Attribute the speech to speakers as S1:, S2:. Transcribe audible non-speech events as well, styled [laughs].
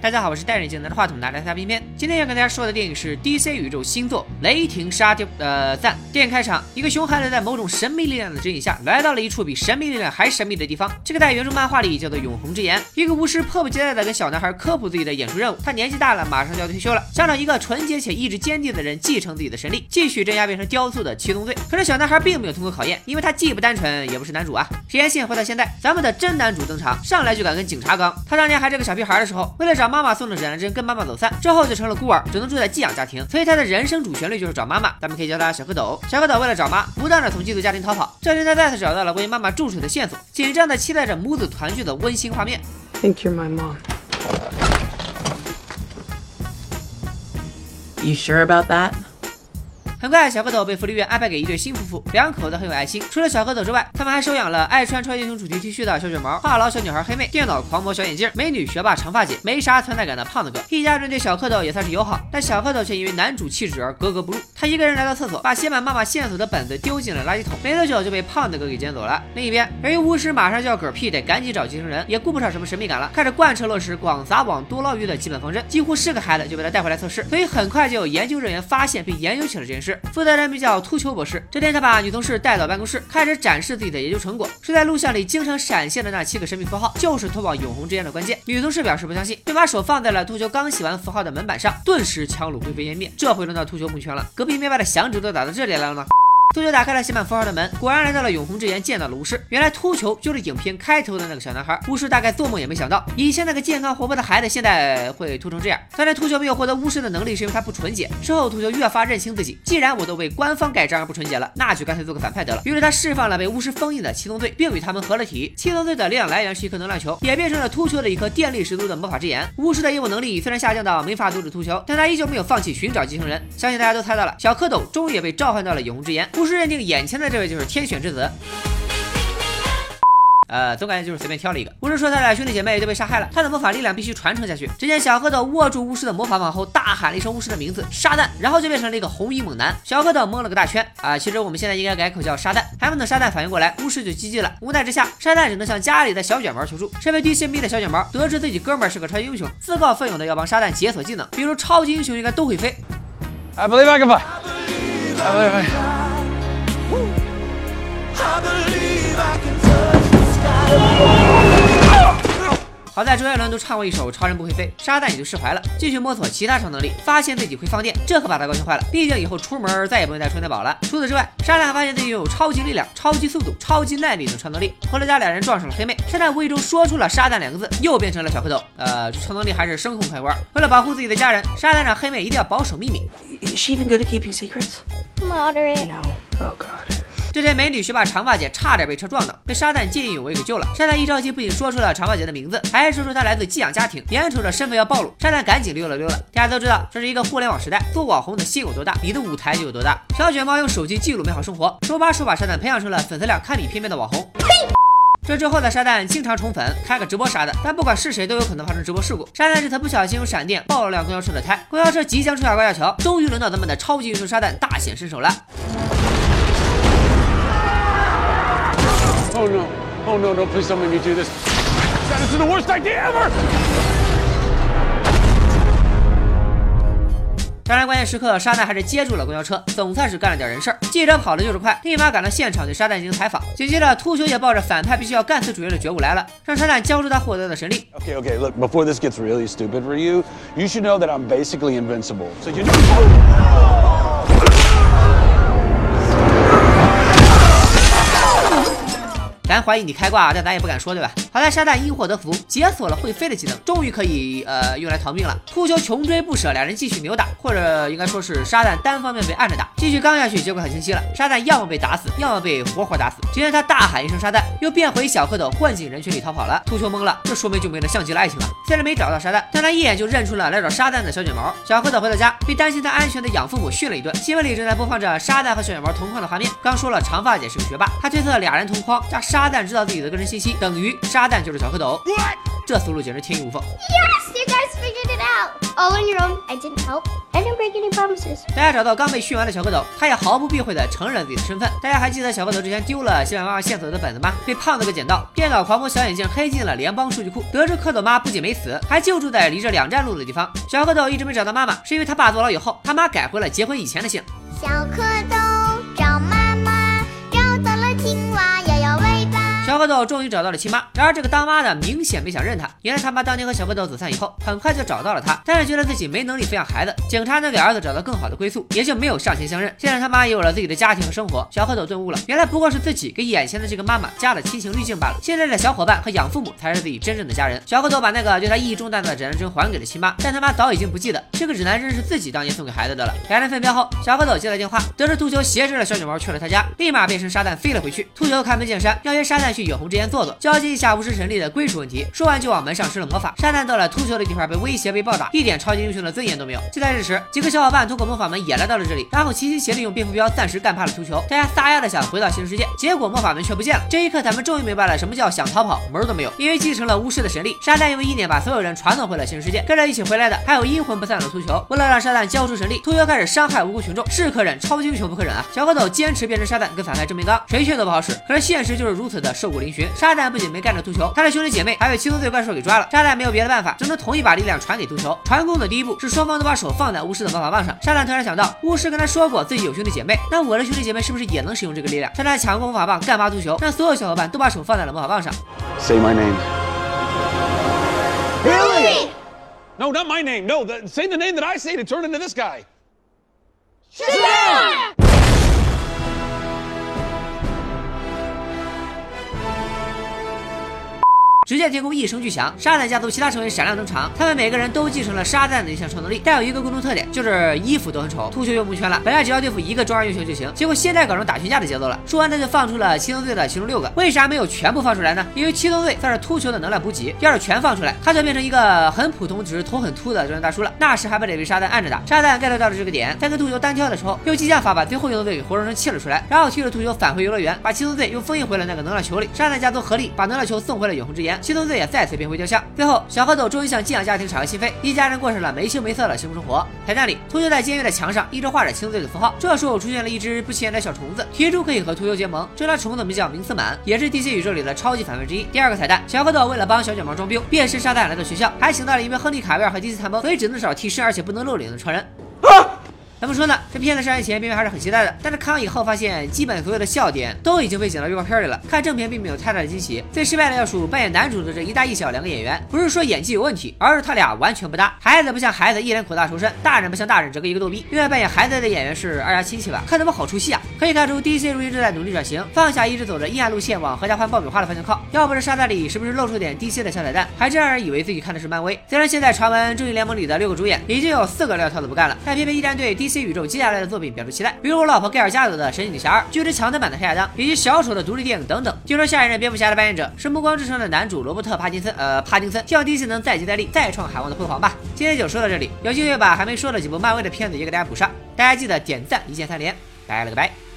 S1: 大家好，我是戴眼镜拿着话筒拿着擦边片。今天要跟大家说的电影是 DC 宇宙新作《雷霆杀雕》呃赞。电影开场，一个熊孩子在某种神秘力量的指引下，来到了一处比神秘力量还神秘的地方。这个在原著漫画里叫做永恒之岩。一个巫师迫不及待的跟小男孩科普自己的演出任务。他年纪大了，马上就要退休了，想找一个纯洁且意志坚定的人继承自己的神力，继续镇压变成雕塑的七宗罪。可是小男孩并没有通过考验，因为他既不单纯，也不是男主啊。时间线回到现在，咱们的真男主登场，上来就敢跟警察刚。他当年还是个小屁孩的时候，为了找 [laughs] 妈妈送的指南针。跟妈妈走散之后就成了孤儿，只能住在寄养家庭，所以他的人生主旋律就是找妈妈。咱们可以叫他小蝌蚪。小蝌蚪为了找妈，不断的从寄宿家庭逃跑。这天他再次找到了关于妈妈住处的线索，紧张的期待着母子团聚的温馨画面。
S2: Think you're my mom. You sure about that?
S1: 很快，小蝌蚪被福利院安排给一对新夫妇，两口子很有爱心。除了小蝌蚪之外，他们还收养了爱穿超级英雄主题 T 恤的小卷毛、话痨小女孩黑妹、电脑狂魔小眼镜、美女学霸长发姐、没啥存在感的胖子哥。一家人对小蝌蚪也算是友好，但小蝌蚪却因为男主气质而格格不入。他一个人来到厕所，把写满妈妈线索的本子丢进了垃圾桶，没多久就被胖子哥给捡走了。另一边，由于巫师马上就要嗝屁，得赶紧找继承人，也顾不上什么神秘感了，开始贯彻落实广撒网多捞鱼的基本方针。几乎是个孩子就被他带回来测试，所以很快就有研究人员发现并研究起了这件事。负责人名。叫秃球博士。这天，他把女同事带到办公室，开始展示自己的研究成果。是在录像里经常闪现的那七个神秘符号，就是通往永恒之间的关键。女同事表示不相信，并把手放在了秃球刚写完符号的门板上，顿时枪炉灰飞烟灭。这回轮到秃球蒙圈了，隔壁灭霸的响指都打到这里来了吗？秃球打开了写满符号的门，果然来到了永恒之岩，见到了巫师。原来秃球就是影片开头的那个小男孩。巫师大概做梦也没想到，以前那个健康活泼的孩子，现在会秃成这样。当然，秃球没有获得巫师的能力，是因为他不纯洁。之后，秃球越发认清自己，既然我都被官方盖章而不纯洁了，那就干脆做个反派得了。于是他释放了被巫师封印的七宗罪，并与他们合了体。七宗罪的力量来源是一颗能量球，也变成了秃球的一颗电力十足的魔法之眼。巫师的业务能力虽然下降到没法阻止秃球，但他依旧没有放弃寻找继承人。相信大家都猜到了，小蝌蚪终于也被召唤到了永恒之岩。巫师认定眼前。的这位就是天选之子，呃，总感觉就是随便挑了一个。巫师说他的兄弟姐妹都被杀害了，他的魔法力量必须传承下去。只见小蝌蚪握住巫师的魔法棒后，大喊了一声巫师的名字“沙旦”，然后就变成了一个红衣猛男。小蝌蚪蒙了个大圈啊！其实我们现在应该改口叫沙旦。还没等沙旦反应过来，巫师就击毙了。无奈之下，沙旦只能向家里的小卷毛求助。身为 DCB 的小卷毛，得知自己哥们是个超级英雄，自告奋勇的要帮沙旦解锁技能，比如超级英雄应该都会飞。
S3: I believe I can fly. I believe I can.
S1: 好在周杰伦都唱过一首《超人不会飞》，沙旦也就释怀了，继续摸索其他超能力，发现自己会放电，这可把他高兴坏了。毕竟以后出门再也不用带充电宝了。除此之外，沙旦还发现自己拥有超级力量、超级速度、超级耐力等超能力。回了家，两人撞上了黑妹，沙旦无意中说出了“沙旦”两个字，又变成了小蝌蚪。呃，超能力还是声控开关。为了保护自己的家人，沙旦让黑妹一定要保守秘密。
S2: Is she even good at keeping secrets?
S4: Moderate.
S2: No. Oh God.
S1: 这天，美女学霸长发姐差点被车撞倒，被沙蛋见义勇为给救了。沙蛋一着急，不仅说出了长发姐的名字，还说出她来自寄养家庭，眼瞅着身份要暴露，沙蛋赶紧溜了溜了。大家都知道，这是一个互联网时代，做网红的心有多大，你的舞台就有多大。小卷毛用手机记录美好生活，手把手把沙蛋培养成了粉丝量堪比片面的网红。这之后的沙蛋经常宠粉，开个直播啥的，但不管是谁都有可能发生直播事故。沙蛋这次不小心用闪电爆了辆公交车的胎，公交车即将出下高架桥，终于轮到咱们的超级英雄沙蛋大显身手了。
S3: Oh no. Oh no, no, please don't make me do this. That is the worst idea ever!
S1: 当然，关键时刻，沙旦还是接住了公交车，总算是干了点人事儿。记者跑的就是快，立马赶到现场对沙旦进行采访。紧接着，秃球也抱着反派必须要干死主角的觉悟来了，让沙旦交出他获得的神力。
S3: Okay, okay, look, before this gets really stupid for you, you should know that I'm basically invincible. So you.
S1: 怀疑你开挂，但咱也不敢说，对吧？好在沙旦因祸得福，解锁了会飞的技能，终于可以呃用来逃命了。秃球穷追不舍，两人继续扭打，或者应该说是沙旦单方面被按着打。继续刚下去，结果很清晰了，沙旦要么被打死，要么被活活打死。只见他大喊一声“沙旦”，又变回小蝌蚪，混进人群里逃跑了。秃球懵了，这说明就没了像极了爱情了。虽然没找到沙旦，但他一眼就认出了来找沙旦的小卷毛。小蝌蚪回到家，被担心他安全的养父母训了一顿。新闻里正在播放着沙旦和小卷毛同框的画面。刚说了长发姐是个学霸，他推测俩人同框加沙。沙旦知道自己的个人信息，等于沙旦就是小蝌蚪，这思路简直天衣无缝。
S4: Yes, you guys figured it out. All on your own. I didn't help. I didn't break any promises.
S1: 大家找到刚被训完的小蝌蚪，他也毫不避讳的承认了自己的身份。大家还记得小蝌蚪之前丢了写满妈妈线索的本子吗？被胖子给捡到。电脑狂魔小眼镜黑进了联邦数据库，得知蝌蚪妈不仅没死，还就住在离这两站路的地方。小蝌蚪一直没找到妈妈，是因为他爸坐牢以后，他妈改回了结婚以前的姓。
S4: 小蝌蚪
S1: 豆。终于找到了亲妈，然而这个当妈的明显没想认他。原来他妈当年和小蝌蚪走散以后，很快就找到了他，但是觉得自己没能力抚养孩子，警察能给儿子找到更好的归宿，也就没有上前相认。现在他妈也有了自己的家庭和生活，小蝌蚪顿悟了，原来不过是自己给眼前的这个妈妈加了亲情滤镜罢了。现在的小伙伴和养父母才是自己真正的家人。小蝌蚪把那个对他意义重大的指南针还给了亲妈，但他妈早已经不记得这个指南针是自己当年送给孩子的了。两人分别后，小蝌蚪接了电话，得知秃球挟持了小卷毛去了他家，立马变成沙蛋飞了回去。秃球开门见山，要约沙蛋去永红之间坐坐。交接一下巫师神力的归属问题，说完就往门上施了魔法。沙旦到了秃球的地盘，被威胁、被暴打，一点超级英雄的尊严都没有。就在这时，几个小伙伴通过魔法门也来到了这里，然后齐心协力用蝙蝠镖暂时干怕了秃球。大家撒丫的想回到现实世界，结果魔法门却不见了。这一刻，咱们终于明白了什么叫想逃跑门都没有，因为继承了巫师的神力，沙旦用意念把所有人传送回了现实世界。跟着一起回来的还有阴魂不散的秃球。为了让沙旦交出神力，秃球开始伤害无辜群众，是可忍，超级英雄不可忍啊！小蝌蚪坚持变成沙旦跟反派正面刚，谁劝都不好使。可是现实就是如此的瘦骨嶙峋，沙旦不仅没干着秃球。他的兄弟姐妹还被七宗罪怪兽给抓了，沙旦没有别的办法，只能同意把力量传给秃球。传功的第一步是双方都把手放在巫师的魔法棒上。沙旦突然想到，巫师跟他说过自己有兄弟姐妹，那我的兄弟姐妹是不是也能使用这个力量？沙旦抢过魔法棒干巴秃球，让所有小伙伴都把手放在了魔法棒上。
S3: Say my name. Really? No, not my name. No, the, say the name that I say to turn into this guy.
S1: 只见天空一声巨响，沙赞家族其他成员闪亮登场。他们每个人都继承了沙赞的一项超能力，但有一个共同特点，就是衣服都很丑。秃球又蒙圈了，本来只要对付一个中二英雄就行，结果现在搞成打群架的节奏了。说完他就放出了七宗罪的其中六个，为啥没有全部放出来呢？因为七宗罪算是秃球的能量补给，要是全放出来，他就变成一个很普通，只是头很秃的中年大叔了。那时还不得被沙赞按着打？沙赞 get 到了这个点，在跟秃球单挑的时候，用激将法把最后一宗罪给活生生气了出来，然后踢着秃球返回游乐园，把七宗罪又封印回了那个能量球里。沙赞家族合力把能量球送回了永恒之岩七宗罪也再次变回雕像。最后，小蝌蚪终于向寄养家庭敞开心扉，一家人过上了没羞没涩的幸福生活。彩蛋里，秃鹫在监狱的墙上一直画着七宗罪的符号。这时候出现了一只不起眼的小虫子，提出可以和秃鹫结盟。这条虫子名叫明斯满，也是 DC 宇宙里的超级反派之一。第二个彩蛋，小蝌蚪为了帮小卷毛装逼，变身沙袋来到学校，还请到了一位亨利卡维尔和 DC 探崩，所以只能找替身而且不能露脸的传人。啊怎么说呢？这片子上映前，边边还是很期待的，但是看完以后发现，基本所有的笑点都已经被剪到预告片里了。看正片并没有太大的惊喜，最失败的要数扮演男主的这一大一小两个演员，不是说演技有问题，而是他俩完全不搭。孩子不像孩子，一脸苦大仇深；大人不像大人，整个一个逗逼。另外扮演孩子的演员是二丫亲戚吧？看他们好出戏啊！可以看出 DC 如今正在努力转型，放下一直走着阴暗路线往合家欢爆米花的方向靠。要不是沙袋里时不时露出点 DC 的小彩蛋，还真让人以为自己看的是漫威。虽然现在传闻正义联盟里的六个主演已经有四个撂挑子不干了，但偏偏依然对 DC 宇宙接下来的作品表示期待，比如我老婆盖尔加朵的神奇女侠二、巨石强森版的黑亚当，以及小丑的独立电影等等。听说下一任蝙蝠侠的扮演者是《暮光之城》的男主罗伯特·帕金森，呃，帕金森，希望 DC 能再接再厉，再创海王的辉煌吧。今天就说到这里，有机会把还没说的几部漫威的片子也给大家补上，大家记得点赞一键三连，拜了个拜。